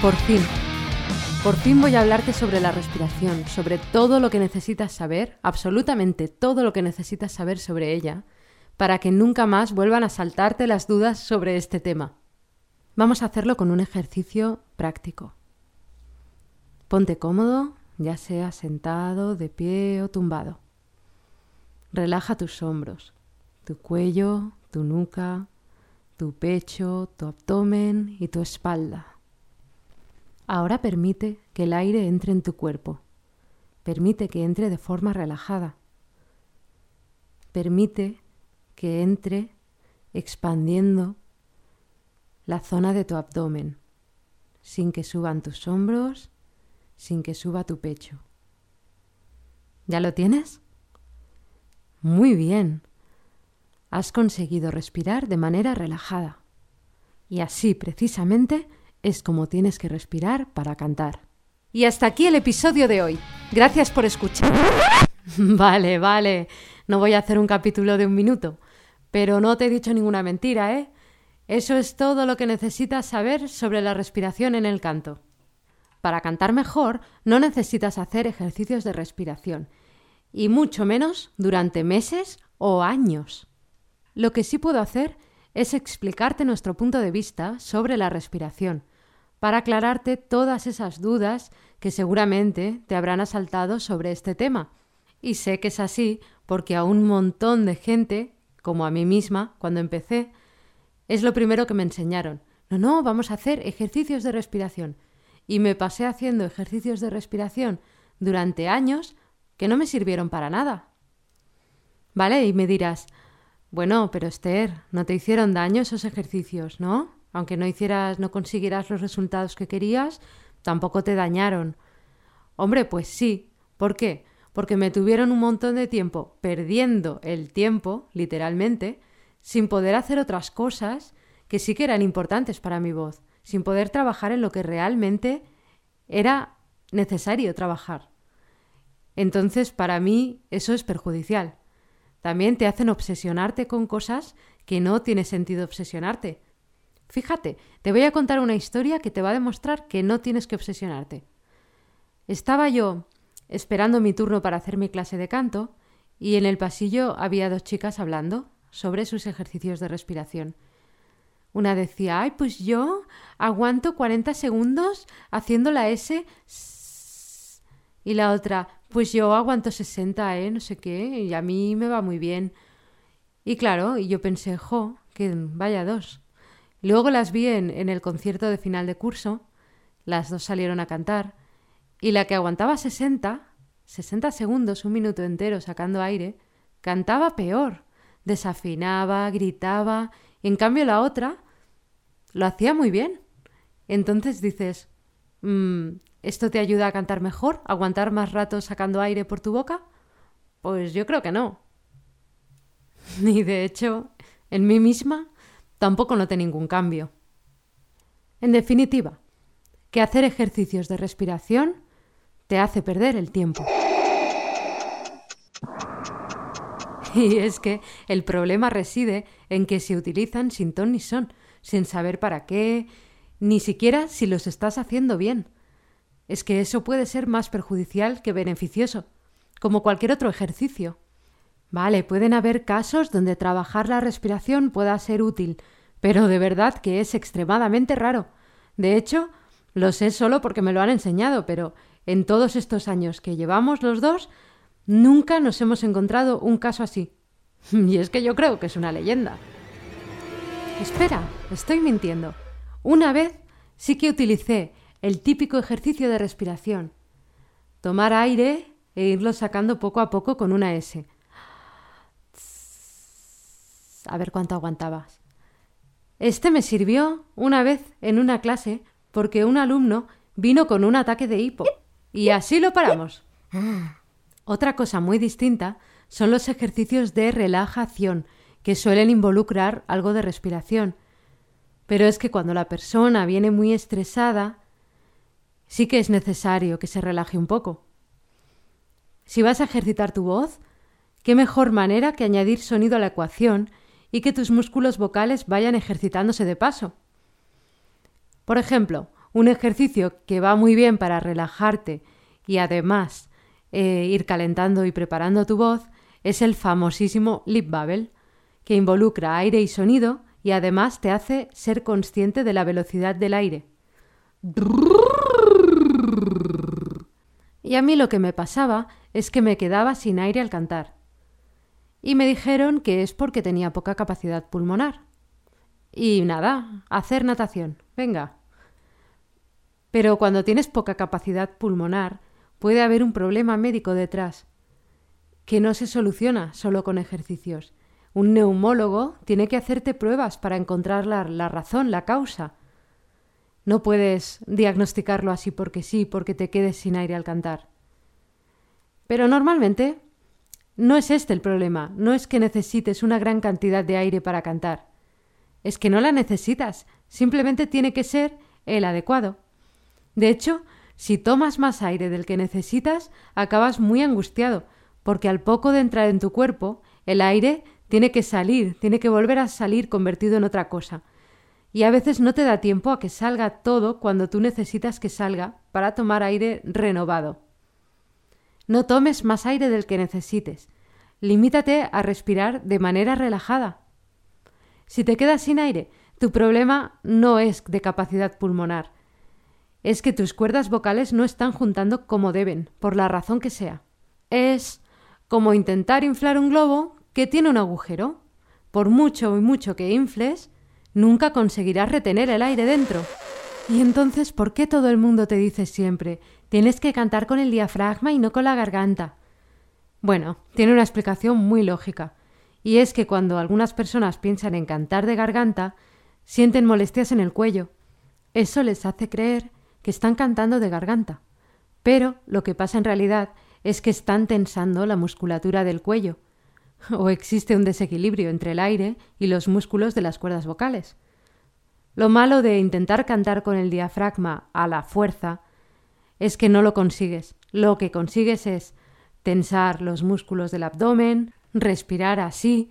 Por fin. Por fin voy a hablarte sobre la respiración, sobre todo lo que necesitas saber, absolutamente todo lo que necesitas saber sobre ella, para que nunca más vuelvan a saltarte las dudas sobre este tema. Vamos a hacerlo con un ejercicio práctico. Ponte cómodo, ya sea sentado, de pie o tumbado. Relaja tus hombros, tu cuello, tu nuca, tu pecho, tu abdomen y tu espalda. Ahora permite que el aire entre en tu cuerpo. Permite que entre de forma relajada. Permite que entre expandiendo la zona de tu abdomen, sin que suban tus hombros, sin que suba tu pecho. ¿Ya lo tienes? Muy bien. Has conseguido respirar de manera relajada. Y así precisamente es como tienes que respirar para cantar. Y hasta aquí el episodio de hoy. Gracias por escuchar. vale, vale. No voy a hacer un capítulo de un minuto. Pero no te he dicho ninguna mentira, ¿eh? Eso es todo lo que necesitas saber sobre la respiración en el canto. Para cantar mejor no necesitas hacer ejercicios de respiración, y mucho menos durante meses o años. Lo que sí puedo hacer es explicarte nuestro punto de vista sobre la respiración, para aclararte todas esas dudas que seguramente te habrán asaltado sobre este tema. Y sé que es así porque a un montón de gente, como a mí misma cuando empecé, es lo primero que me enseñaron. No, no, vamos a hacer ejercicios de respiración. Y me pasé haciendo ejercicios de respiración durante años que no me sirvieron para nada. ¿Vale? Y me dirás, bueno, pero Esther, no te hicieron daño esos ejercicios, ¿no? Aunque no hicieras, no consiguieras los resultados que querías, tampoco te dañaron. Hombre, pues sí. ¿Por qué? Porque me tuvieron un montón de tiempo perdiendo el tiempo, literalmente, sin poder hacer otras cosas que sí que eran importantes para mi voz, sin poder trabajar en lo que realmente era necesario trabajar. Entonces, para mí, eso es perjudicial. También te hacen obsesionarte con cosas que no tiene sentido obsesionarte. Fíjate, te voy a contar una historia que te va a demostrar que no tienes que obsesionarte. Estaba yo esperando mi turno para hacer mi clase de canto y en el pasillo había dos chicas hablando sobre sus ejercicios de respiración. Una decía, ay, pues yo aguanto 40 segundos haciendo la S. Y la otra, pues yo aguanto 60, ¿eh? No sé qué, y a mí me va muy bien. Y claro, y yo pensé, jo, que vaya dos. Luego las vi en, el concierto de final de curso, las dos salieron a cantar, y la que aguantaba 60, 60 segundos, un minuto entero sacando aire, cantaba peor desafinaba, gritaba, y en cambio la otra lo hacía muy bien. Entonces dices, mm, ¿esto te ayuda a cantar mejor? ¿Aguantar más rato sacando aire por tu boca? Pues yo creo que no. Ni de hecho, en mí misma tampoco noté ningún cambio. En definitiva, que hacer ejercicios de respiración te hace perder el tiempo. Y es que el problema reside en que se utilizan sin ton ni son, sin saber para qué, ni siquiera si los estás haciendo bien. Es que eso puede ser más perjudicial que beneficioso, como cualquier otro ejercicio. Vale, pueden haber casos donde trabajar la respiración pueda ser útil, pero de verdad que es extremadamente raro. De hecho, lo sé solo porque me lo han enseñado, pero en todos estos años que llevamos los dos, Nunca nos hemos encontrado un caso así. Y es que yo creo que es una leyenda. Espera, estoy mintiendo. Una vez sí que utilicé el típico ejercicio de respiración. Tomar aire e irlo sacando poco a poco con una S. A ver cuánto aguantabas. Este me sirvió una vez en una clase porque un alumno vino con un ataque de hipo. Y así lo paramos. Otra cosa muy distinta son los ejercicios de relajación, que suelen involucrar algo de respiración. Pero es que cuando la persona viene muy estresada, sí que es necesario que se relaje un poco. Si vas a ejercitar tu voz, qué mejor manera que añadir sonido a la ecuación y que tus músculos vocales vayan ejercitándose de paso. Por ejemplo, un ejercicio que va muy bien para relajarte y además eh, ir calentando y preparando tu voz es el famosísimo lip bubble, que involucra aire y sonido y además te hace ser consciente de la velocidad del aire. Y a mí lo que me pasaba es que me quedaba sin aire al cantar. Y me dijeron que es porque tenía poca capacidad pulmonar. Y nada, hacer natación. Venga. Pero cuando tienes poca capacidad pulmonar, puede haber un problema médico detrás, que no se soluciona solo con ejercicios. Un neumólogo tiene que hacerte pruebas para encontrar la, la razón, la causa. No puedes diagnosticarlo así porque sí, porque te quedes sin aire al cantar. Pero normalmente no es este el problema, no es que necesites una gran cantidad de aire para cantar. Es que no la necesitas, simplemente tiene que ser el adecuado. De hecho, si tomas más aire del que necesitas, acabas muy angustiado, porque al poco de entrar en tu cuerpo, el aire tiene que salir, tiene que volver a salir convertido en otra cosa y a veces no te da tiempo a que salga todo cuando tú necesitas que salga para tomar aire renovado. No tomes más aire del que necesites. Limítate a respirar de manera relajada. Si te quedas sin aire, tu problema no es de capacidad pulmonar. Es que tus cuerdas vocales no están juntando como deben, por la razón que sea. Es como intentar inflar un globo que tiene un agujero. Por mucho y mucho que infles, nunca conseguirás retener el aire dentro. Y entonces, ¿por qué todo el mundo te dice siempre tienes que cantar con el diafragma y no con la garganta? Bueno, tiene una explicación muy lógica, y es que cuando algunas personas piensan en cantar de garganta, sienten molestias en el cuello. Eso les hace creer que están cantando de garganta. Pero lo que pasa en realidad es que están tensando la musculatura del cuello, o existe un desequilibrio entre el aire y los músculos de las cuerdas vocales. Lo malo de intentar cantar con el diafragma a la fuerza es que no lo consigues. Lo que consigues es tensar los músculos del abdomen, respirar así,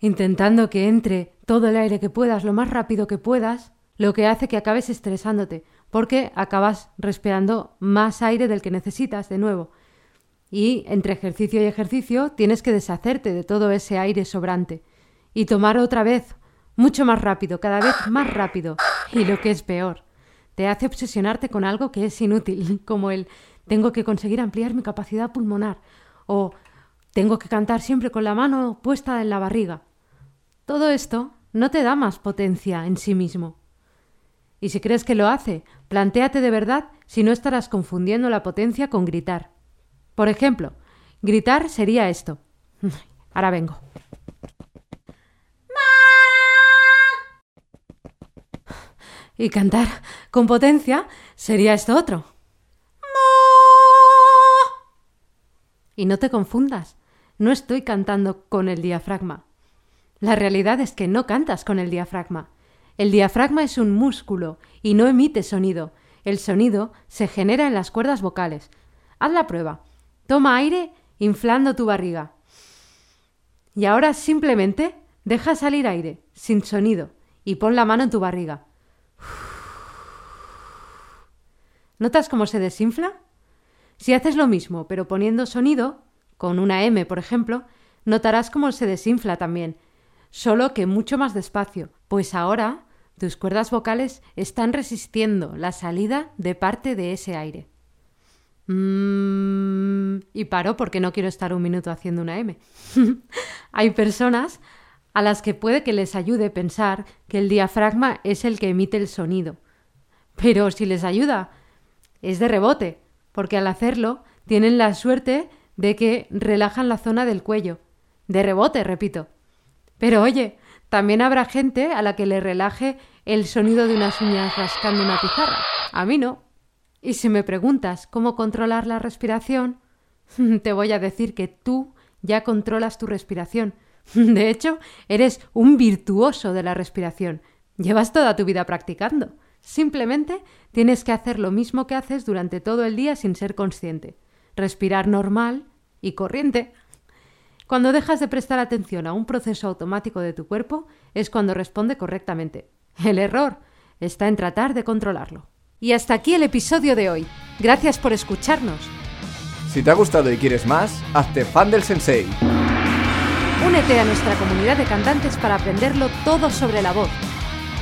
intentando que entre todo el aire que puedas lo más rápido que puedas, lo que hace que acabes estresándote, porque acabas respirando más aire del que necesitas de nuevo y entre ejercicio y ejercicio tienes que deshacerte de todo ese aire sobrante y tomar otra vez, mucho más rápido, cada vez más rápido. Y lo que es peor, te hace obsesionarte con algo que es inútil, como el tengo que conseguir ampliar mi capacidad pulmonar o tengo que cantar siempre con la mano puesta en la barriga. Todo esto no te da más potencia en sí mismo. Y si crees que lo hace, plantéate de verdad si no estarás confundiendo la potencia con gritar. Por ejemplo, gritar sería esto. Ahora vengo. Y cantar con potencia sería esto otro. Y no te confundas, no estoy cantando con el diafragma. La realidad es que no cantas con el diafragma. El diafragma es un músculo y no emite sonido. El sonido se genera en las cuerdas vocales. Haz la prueba. Toma aire inflando tu barriga. Y ahora simplemente deja salir aire, sin sonido, y pon la mano en tu barriga. ¿Notas cómo se desinfla? Si haces lo mismo, pero poniendo sonido, con una M, por ejemplo, notarás cómo se desinfla también, solo que mucho más despacio, pues ahora tus cuerdas vocales están resistiendo la salida de parte de ese aire. Mm, y paro porque no quiero estar un minuto haciendo una M. Hay personas a las que puede que les ayude pensar que el diafragma es el que emite el sonido. Pero si les ayuda, es de rebote, porque al hacerlo tienen la suerte de que relajan la zona del cuello. De rebote, repito. Pero oye, También habrá gente a la que le relaje el sonido de unas uñas rascando una pizarra. A mí no. Y si me preguntas cómo controlar la respiración, te voy a decir que tú ya controlas tu respiración. De hecho, eres un virtuoso de la respiración. Llevas toda tu vida practicando. Simplemente tienes que hacer lo mismo que haces durante todo el día sin ser consciente. Respirar normal y corriente. Cuando dejas de prestar atención a un proceso automático de tu cuerpo es cuando responde correctamente. El error está en tratar de controlarlo. Y hasta aquí el episodio de hoy. Gracias por escucharnos. Si te ha gustado y quieres más, hazte fan del sensei. Únete a nuestra comunidad de cantantes para aprenderlo todo sobre la voz.